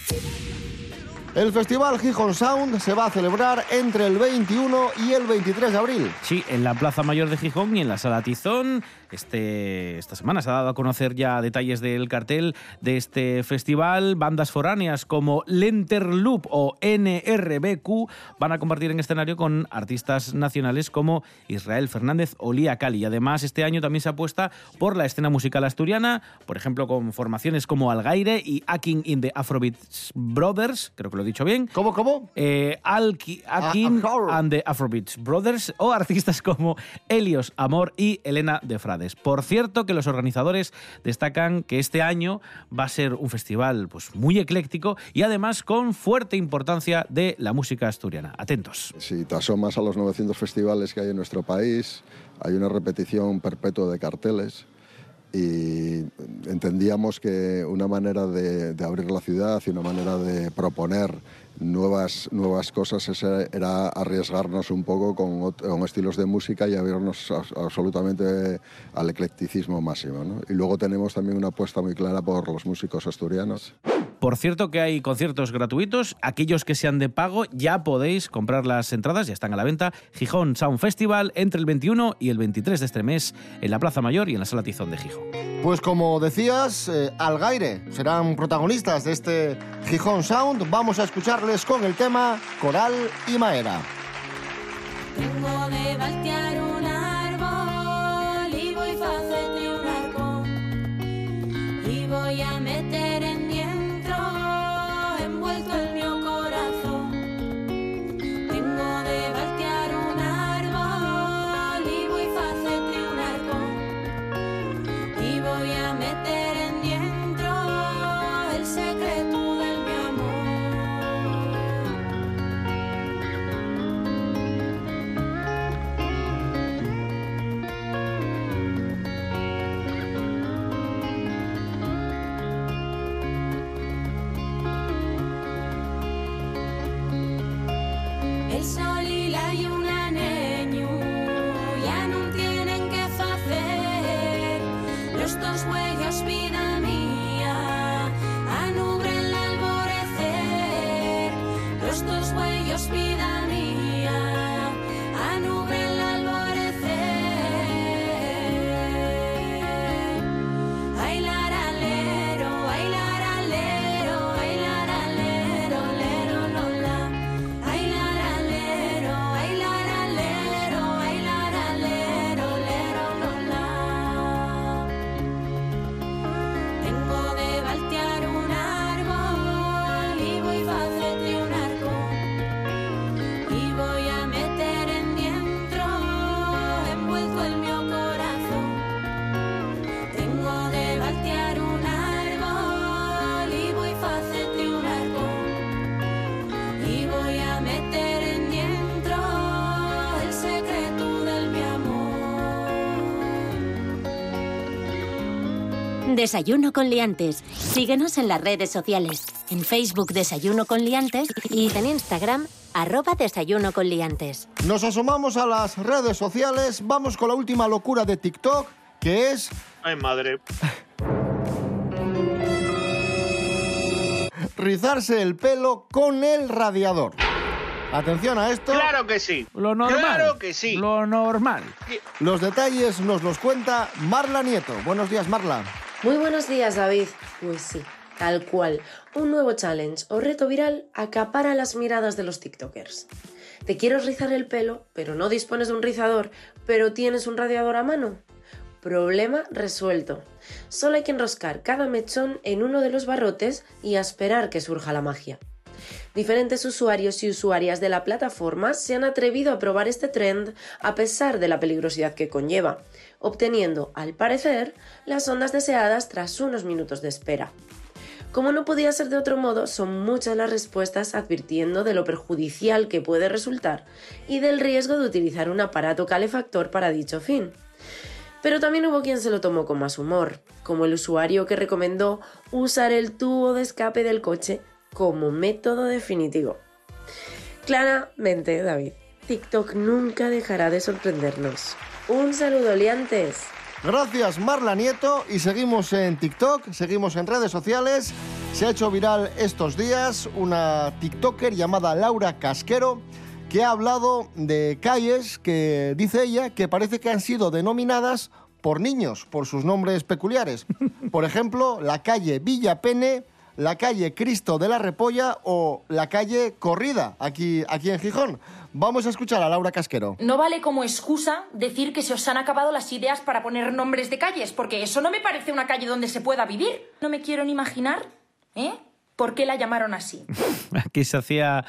El festival Gijón Sound se va a celebrar entre el 21 y el 23 de abril. Sí, en la Plaza Mayor de Gijón y en la Sala Tizón. Este, esta semana se ha dado a conocer ya detalles del cartel de este festival. Bandas foráneas como Lenterloop o NRBQ van a compartir en escenario con artistas nacionales como Israel Fernández o Lía Cali. Además este año también se apuesta por la escena musical asturiana, por ejemplo con formaciones como Algaire y Akin in the Afrobeat Brothers, creo que lo dicho bien. ¿Cómo, cómo? Eh, Alki- Akin and the Afrobeat Brothers o artistas como Helios Amor y Elena de Frades. Por cierto que los organizadores destacan que este año va a ser un festival pues, muy ecléctico y además con fuerte importancia de la música asturiana. Atentos. Si te asomas a los 900 festivales que hay en nuestro país, hay una repetición perpetua de carteles y entendíamos que una manera de, abrir la ciudad y una manera de proponer nuevas, nuevas cosas era arriesgarnos un poco con, con estilos de música y abrirnos a- absolutamente al eclecticismo máximo. ¿no? Y luego tenemos también una apuesta muy clara por los músicos asturianos. Por cierto que hay conciertos gratuitos. Aquellos que sean de pago ya podéis comprar las entradas, ya están a la venta. Gijón Sound Festival entre el 21 y el 23 de este mes en la Plaza Mayor y en la Sala Tizón de Gijón. Pues como decías, eh, Algaire serán protagonistas de este Gijón Sound. Vamos a con el tema Coral y Maera. Tengo de baltear un árbol y voy a hacerte un arco y voy a meter Desayuno con liantes. Síguenos en las redes sociales. En Facebook Desayuno con liantes y en Instagram arroba Desayuno con liantes. Nos asomamos a las redes sociales. Vamos con la última locura de TikTok, que es Ay, madre. rizarse el pelo con el radiador. Atención a esto. Claro que sí. Lo normal. Claro que sí. Lo normal. Los detalles nos los cuenta Marla Nieto. Buenos días, Marla. Muy buenos días, David. Pues sí, tal cual. Un nuevo challenge o reto viral acapara las miradas de los TikTokers. Te quieres rizar el pelo, pero no dispones de un rizador, pero tienes un radiador a mano. Problema resuelto. Solo hay que enroscar cada mechón en uno de los barrotes y esperar que surja la magia. Diferentes usuarios y usuarias de la plataforma se han atrevido a probar este trend a pesar de la peligrosidad que conlleva, obteniendo, al parecer, las ondas deseadas tras unos minutos de espera. Como no podía ser de otro modo, son muchas las respuestas advirtiendo de lo perjudicial que puede resultar y del riesgo de utilizar un aparato calefactor para dicho fin. Pero también hubo quien se lo tomó con más humor, como el usuario que recomendó usar el tubo de escape del coche como método definitivo. Claramente, David, TikTok nunca dejará de sorprendernos. Un saludo, liantes. Gracias, Marla Nieto. Y seguimos en TikTok, seguimos en redes sociales. Se ha hecho viral estos días una TikToker llamada Laura Casquero que ha hablado de calles que dice ella que parece que han sido denominadas por niños, por sus nombres peculiares. Por ejemplo, la calle Villa Pene, la calle Cristo de la Repolla o la calle Corrida, aquí, aquí en Gijón. Vamos a escuchar a Laura Casquero. No vale como excusa decir que se os han acabado las ideas para poner nombres de calles, porque eso no me parece una calle donde se pueda vivir. No me quiero ni imaginar, ¿eh? ¿Por qué la llamaron así? Aquí se hacía,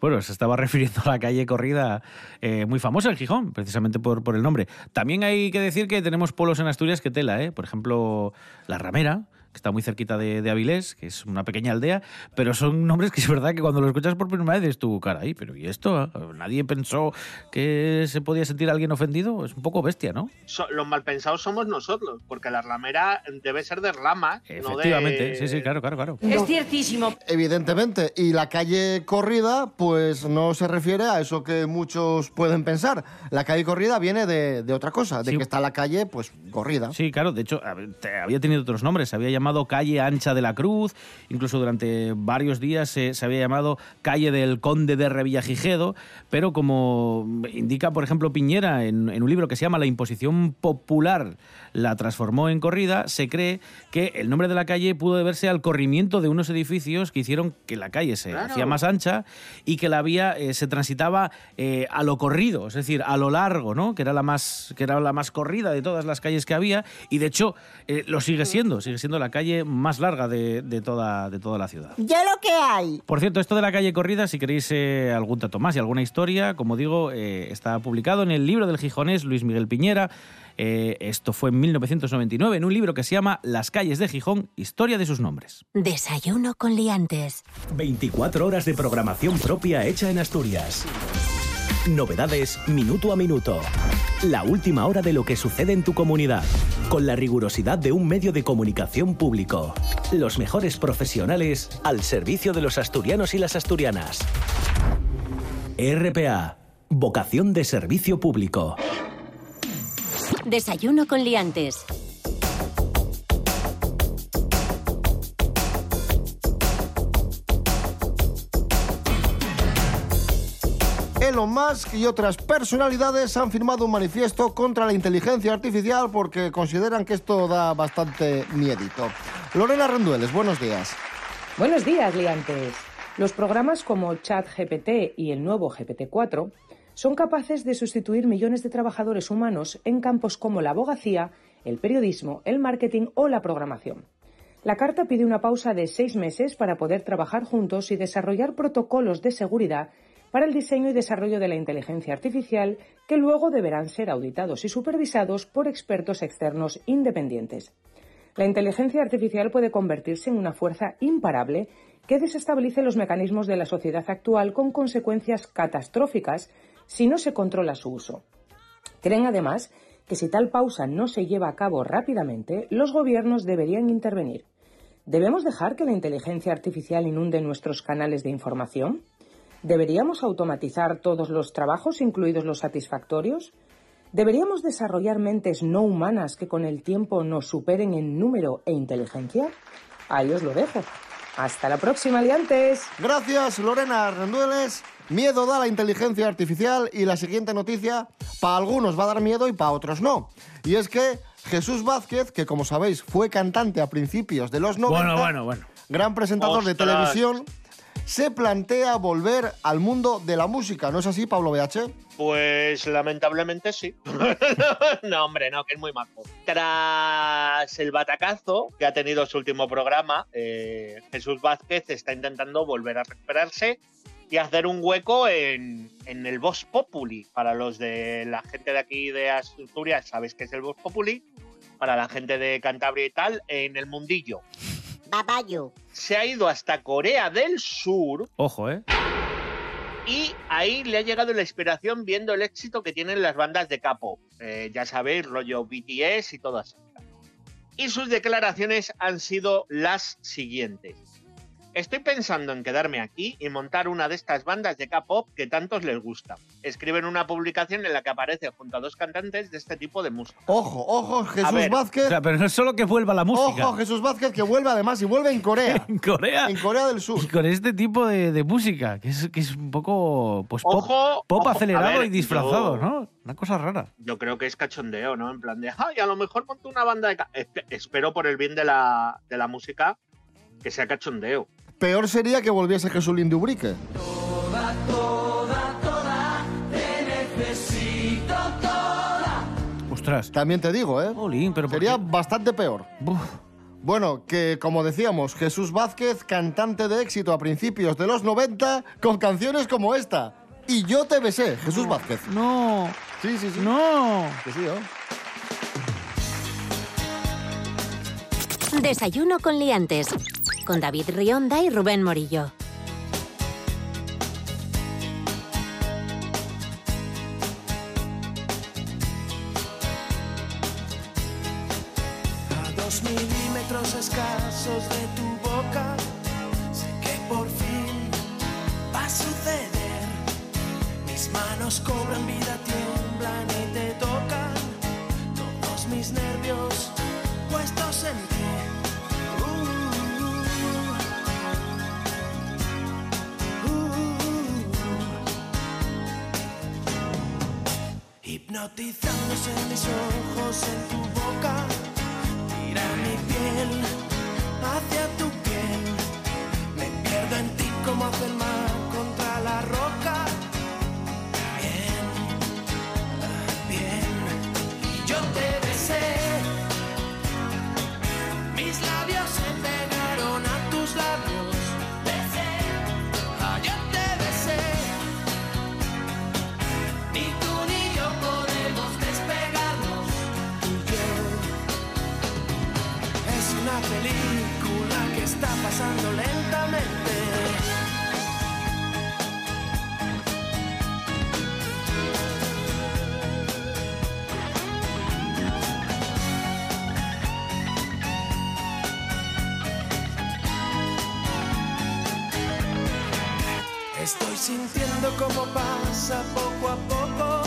bueno, se estaba refiriendo a la calle corrida eh, muy famosa en Gijón, precisamente por, por el nombre. También hay que decir que tenemos polos en Asturias que tela, ¿eh? Por ejemplo, La Ramera, que está muy cerquita de, de Avilés, que es una pequeña aldea, pero son nombres que es verdad que cuando lo escuchas por primera vez dices tú, caray, pero ¿y esto? ¿Nadie pensó que se podía sentir alguien ofendido? Es un poco bestia, ¿no? So- los malpensados somos nosotros, porque la ramera debe ser de rama, no Efectivamente, de... sí, sí, claro, claro, claro. Es ciertísimo. Evidentemente. Y la calle corrida, pues no se refiere a eso que muchos pueden pensar. La calle corrida viene de, de otra cosa, de Sí. que está la calle, pues, corrida. Sí, claro, de hecho había tenido otros nombres, se había llamado calle Ancha de la Cruz, incluso durante varios días se, se había llamado calle del Conde de Revillagigedo, pero como indica, por ejemplo, Piñera en, en un libro que se llama La imposición popular la transformó en corrida, se cree que el nombre de la calle pudo deberse al corrimiento de unos edificios que hicieron que la calle se Claro. hacía más ancha y que la vía eh, se transitaba eh, a lo corrido, es decir, a lo largo, ¿no? Que era la más que era la más corrida de todas las calles que había y de hecho eh, lo sigue siendo, sigue siendo la calle más larga de, de toda de toda la ciudad. Ya lo que hay. Por cierto, esto de la calle corrida, si queréis eh, algún dato más y alguna historia, como digo, eh, está publicado en el libro del gijonés Luis Miguel Piñera. Eh, esto fue en 1999, en un libro que se llama Las calles de Gijón, historia de sus nombres. Desayuno con liantes. 24 horas de programación propia hecha en Asturias. Novedades minuto a minuto. La última hora de lo que sucede en tu comunidad. Con la rigurosidad de un medio de comunicación público. Los mejores profesionales al servicio de los asturianos y las asturianas. RPA. Vocación de servicio público. Desayuno con liantes. Elon Musk y otras personalidades han firmado un manifiesto contra la inteligencia artificial porque consideran que esto da bastante miedito. Lorena Rendueles, buenos días. Buenos días, liantes. Los programas como ChatGPT y el nuevo GPT-4 son capaces de sustituir millones de trabajadores humanos en campos como la abogacía, el periodismo, el marketing o la programación. La carta pide una pausa de seis meses para poder trabajar juntos y desarrollar protocolos de seguridad para el diseño y desarrollo de la inteligencia artificial que luego deberán ser auditados y supervisados por expertos externos independientes. La inteligencia artificial puede convertirse en una fuerza imparable que desestabilice los mecanismos de la sociedad actual con consecuencias catastróficas si no se controla su uso. Creen además que si tal pausa no se lleva a cabo rápidamente, los gobiernos deberían intervenir. ¿Debemos dejar que la inteligencia artificial inunde nuestros canales de información? ¿Deberíamos automatizar todos los trabajos, incluidos los satisfactorios? ¿Deberíamos desarrollar mentes no humanas que con el tiempo nos superen en número e inteligencia? Ahí os lo dejo. Hasta la próxima, aliantes. Gracias, Lorena Rendueles. Miedo da la inteligencia artificial y la siguiente noticia, para algunos va a dar miedo y para otros no. Y es que Jesús Vázquez, que como sabéis fue cantante a principios de los 90, Bueno, bueno, bueno. gran presentador de televisión, se plantea volver al mundo de la música. ¿No es así, Pablo BH? Pues lamentablemente sí. no, hombre, no, que es muy majo. Tras el batacazo que ha tenido su último programa, eh, Jesús Vázquez está intentando volver a recuperarse y hacer un hueco en, en el Vox Populi. Para los de la gente de aquí de Asturias, sabéis que es el Vox Populi. Para la gente de Cantabria y tal, en el mundillo. Babayo. Se ha ido hasta Corea del Sur Ojo, ¿eh? y ahí le ha llegado la inspiración viendo el éxito que tienen las bandas de capo. Eh, ya sabéis, rollo BTS y todas estas. Y sus declaraciones han sido las siguientes. Estoy pensando en quedarme aquí y montar una de estas bandas de K-pop que tantos les gusta. Escriben una publicación en la que aparece junto a dos cantantes de este tipo de música. Ojo, ojo, Jesús. Vázquez. O sea, pero no es solo que vuelva la música. Ojo, Jesús Vázquez, que vuelve además y vuelve en Corea. en Corea. En Corea del Sur. Y con este tipo de, de música, que es, que es un poco pues, pop, Ojo, pop ojo, acelerado ver, y disfrazado, yo- ¿no? Una cosa rara. Yo creo que es cachondeo, ¿no? En plan de, ay, a lo mejor monto una banda de... K-". Espe- Espero por el bien de la, de la música que sea cachondeo. Peor sería que volviese Jesús Lindubrique. Toda, toda, toda, te necesito toda. Ostras. También te digo, ¿eh? pero Sería bastante peor. Bueno, que como decíamos, Jesús Vázquez, cantante de éxito a principios de los 90, con canciones como esta. Y yo te besé, Jesús Vázquez. No. Sí, sí, sí. No. Que sí, ¿no? Desayuno con liantes. Con David Rionda y Rubén Morillo. A dos milímetros escasos de tu boca, sé que por fin va a suceder. Mis manos cobran vida, tiemblan Hipnotizándose mis ojos en tu boca. Como pasa poco a poco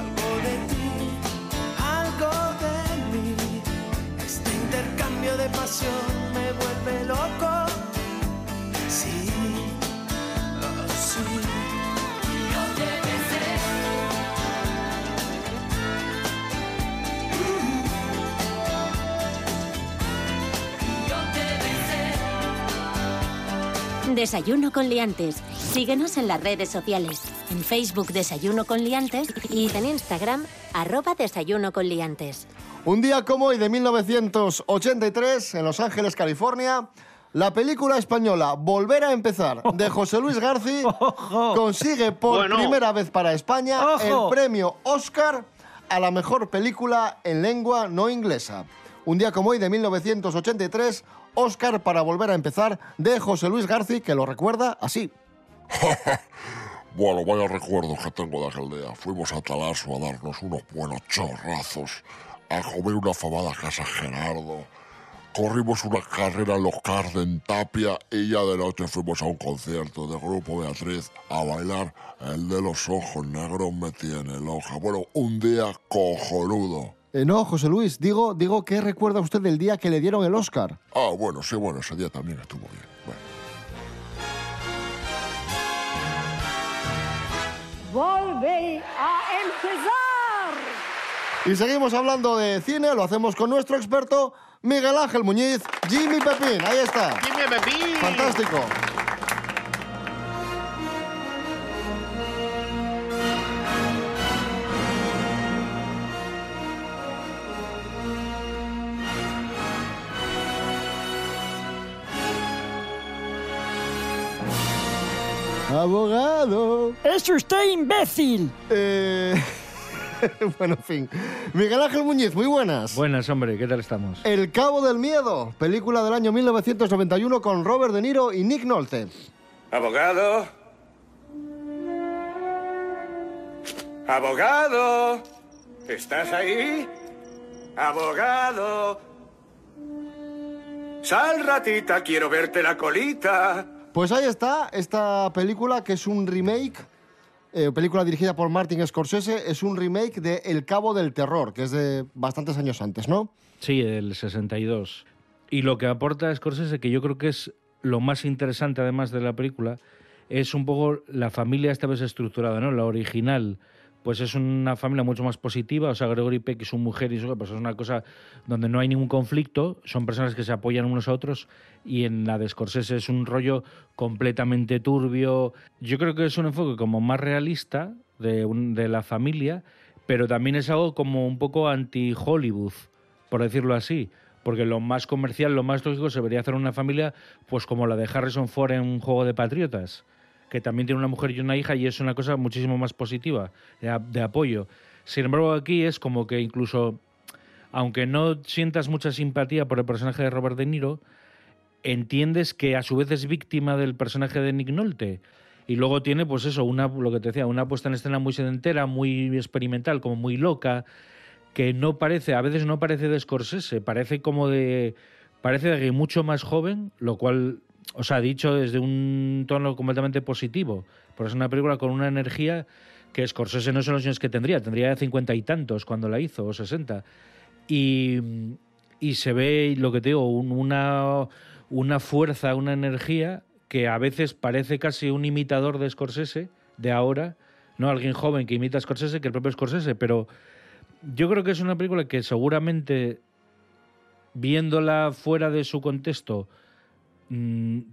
algo de ti, algo de mí. Este intercambio de pasión me vuelve loco. Sí, oh, sí. Desayuno con liantes. Síguenos en las redes sociales. En Facebook Desayuno con liantes y en Instagram arroba Desayuno con liantes. Un día como hoy de 1983, en Los Ángeles, California, la película española Volver a empezar, de José Luis García, consigue por Bueno. primera vez para España Ojo. el premio Oscar a la mejor película en lengua no inglesa. Un día como hoy de 1983, Oscar para Volver a empezar, de José Luis García, que lo recuerda así. Bueno, vaya recuerdos que tengo de aquel día. Fuimos a Talaso a darnos unos buenos chorrazos, a comer una famada casa Gerardo. Corrimos una carrera en los cars en Tapia y ya de noche fuimos a un concierto de Grupo Beatriz a bailar el de los ojos negros me tiene loja. Bueno, un día cojonudo. Eh, no, José Luis, digo, digo, ¿qué recuerda usted del día que le dieron el Oscar? Ah, bueno, sí, bueno, ese día también estuvo bien. Bueno. Volve a empezar. Y seguimos hablando de cine, lo hacemos con nuestro experto Miguel Ángel Muñiz, Jimmy Pepín, ahí está. Jimmy Pepín. Fantástico. Abogado. ¡Es usted imbécil! Eh... bueno, en fin. Miguel Ángel Muñiz, muy buenas. Buenas, hombre, ¿qué tal estamos? El Cabo del Miedo, película del año 1991 con Robert De Niro y Nick Nolte. Abogado. Abogado. ¿Estás ahí? Abogado. Sal, ratita, quiero verte la colita. Pues ahí está, esta película que es un remake, eh, película dirigida por Martin Scorsese, es un remake de El Cabo del Terror, que es de bastantes años antes, ¿no? Sí, el 62. Y lo que aporta Scorsese, que yo creo que es lo más interesante además de la película, es un poco la familia esta vez estructurada, ¿no? La original, pues es una familia mucho más positiva, o sea, Gregory Peck y su mujer y su pues es una cosa donde no hay ningún conflicto, son personas que se apoyan unos a otros y en la de Scorsese es un rollo completamente turbio. Yo creo que es un enfoque como más realista de, de la familia, pero también es algo como un poco anti-Hollywood, por decirlo así. Porque lo más comercial, lo más lógico, se debería hacer una familia pues como la de Harrison Ford en un juego de patriotas, que también tiene una mujer y una hija y es una cosa muchísimo más positiva, de, apoyo. Sin embargo, aquí es como que incluso, aunque no sientas mucha simpatía por el personaje de Robert De Niro, entiendes que a su vez es víctima del personaje de Nick Nolte. Y luego tiene, pues eso, una, lo que te decía, una puesta en escena muy sedentera, muy experimental, como muy loca, que no parece, a veces no parece de Scorsese, parece como de. Parece de mucho más joven, lo cual, o sea, dicho desde un tono completamente positivo. Porque es una película con una energía que Scorsese no son los años que tendría, tendría cincuenta y tantos cuando la hizo, o sesenta. Y, y se ve, lo que te digo, un- una, una fuerza, una energía que a veces parece casi un imitador de Scorsese, de ahora, no alguien joven que imita a Scorsese, que el propio Scorsese, pero yo creo que es una película que seguramente, viéndola fuera de su contexto,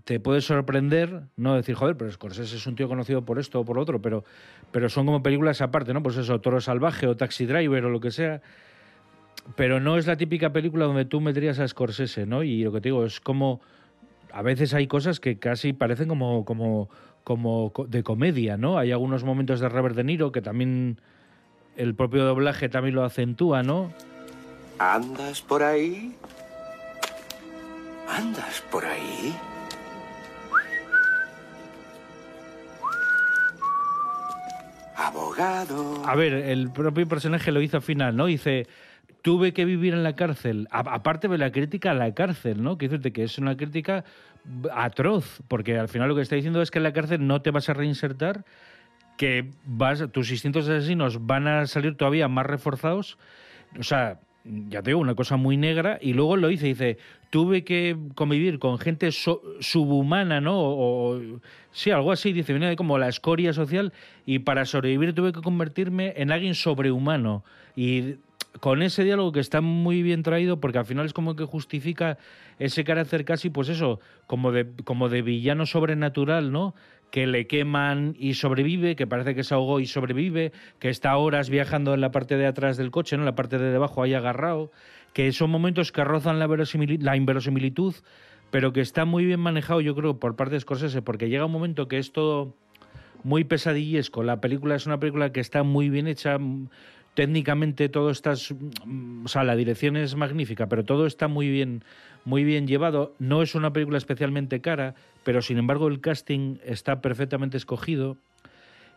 te puede sorprender, no decir, joder, pero Scorsese es un tío conocido por esto o por otro, pero, pero son como películas aparte, ¿no? Pues eso, Toro Salvaje o Taxi Driver o lo que sea. Pero no es la típica película donde tú meterías a Scorsese, ¿no? Y lo que te digo es como. A veces hay cosas que casi parecen como, como, como co- de comedia, ¿no? Hay algunos momentos de Robert De Niro que también el propio doblaje también lo acentúa, ¿no? ¿Andas por ahí? ¿Andas por ahí? Abogado. A ver, el propio personaje lo hizo al final, ¿no? Dice, tuve que vivir en la cárcel. Aparte de la crítica a la cárcel, ¿no? Que dice que es una crítica atroz, porque al final lo que está diciendo es que en la cárcel no te vas a reinsertar, que vas, tus instintos asesinos van a salir todavía más reforzados. O sea, ya te digo, una cosa muy negra. Y luego lo dice, dice, tuve que convivir con gente subhumana, ¿no? O, sí, algo así, dice, viene como la escoria social. Y para sobrevivir tuve que convertirme en alguien sobrehumano. Y con ese diálogo que está muy bien traído, porque al final es como que justifica ese carácter casi, pues eso, como de, como de villano sobrenatural, ¿no? Que le queman y sobrevive, que parece que se ahogó y sobrevive, que está horas viajando en la parte de atrás del coche, ¿no? En la parte de debajo ahí agarrado, que son momentos que rozan la, la inverosimilitud, pero que está muy bien manejado, yo creo, por parte de Scorsese, porque llega un momento que es todo muy pesadillesco. La película es una película que está muy bien hecha. Técnicamente todo está, mm, o sea, la dirección es magnífica, pero todo está muy bien, muy bien llevado. No es una película especialmente cara, pero sin embargo el casting está perfectamente escogido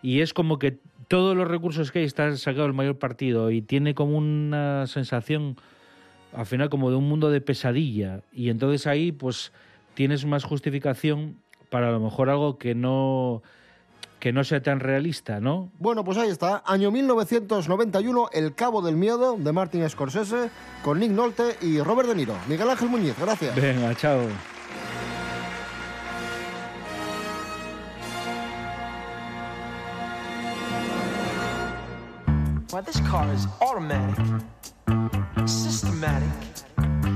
y es como que todos los recursos que hay están sacados el mayor partido y tiene como una sensación al final como de un mundo de pesadilla y entonces ahí pues tienes más justificación para a lo mejor algo que no que no sea tan realista, ¿no? Bueno, pues ahí está. Año 1991, El Cabo del Miedo, de Martin Scorsese, con Nick Nolte y Robert De Niro. Miguel Ángel Muñiz, gracias. Venga, chao. Why, this car is automatic, systematic,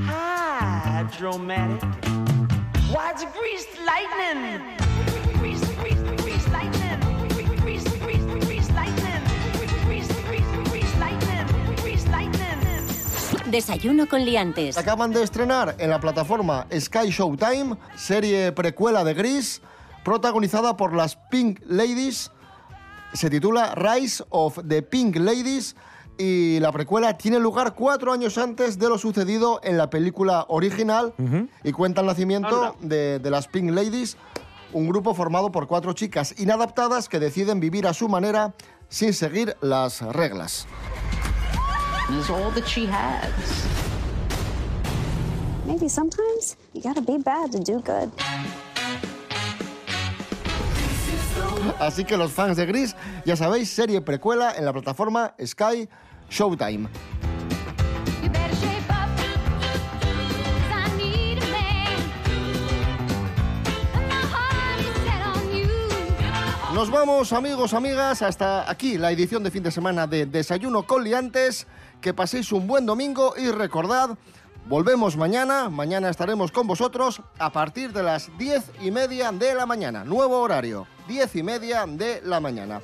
hydromatic. Why, it's greased lightning. Desayuno con liantes. Acaban de estrenar en la plataforma Sky Showtime, serie precuela de Gris, protagonizada por las Pink Ladies. Se titula Rise of the Pink Ladies y la precuela tiene lugar cuatro años antes de lo sucedido en la película original y cuenta el nacimiento de, de las Pink Ladies, un grupo formado por cuatro chicas inadaptadas que deciden vivir a su manera sin seguir las reglas. is all that she has. Maybe sometimes you gotta be bad to do good. Así que los fans de Gris, ya sabéis, serie precuela en la plataforma Sky Showtime. Nos vamos, amigos, amigas, hasta aquí la edición de fin de semana de Desayuno con Liantes. Que paséis un buen domingo y recordad, volvemos mañana. Mañana estaremos con vosotros a partir de las diez y media de la mañana. Nuevo horario, diez y media de la mañana.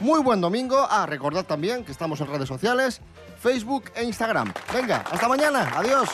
Muy buen domingo. Ah, recordad también que estamos en redes sociales, Facebook e Instagram. Venga, hasta mañana. Adiós.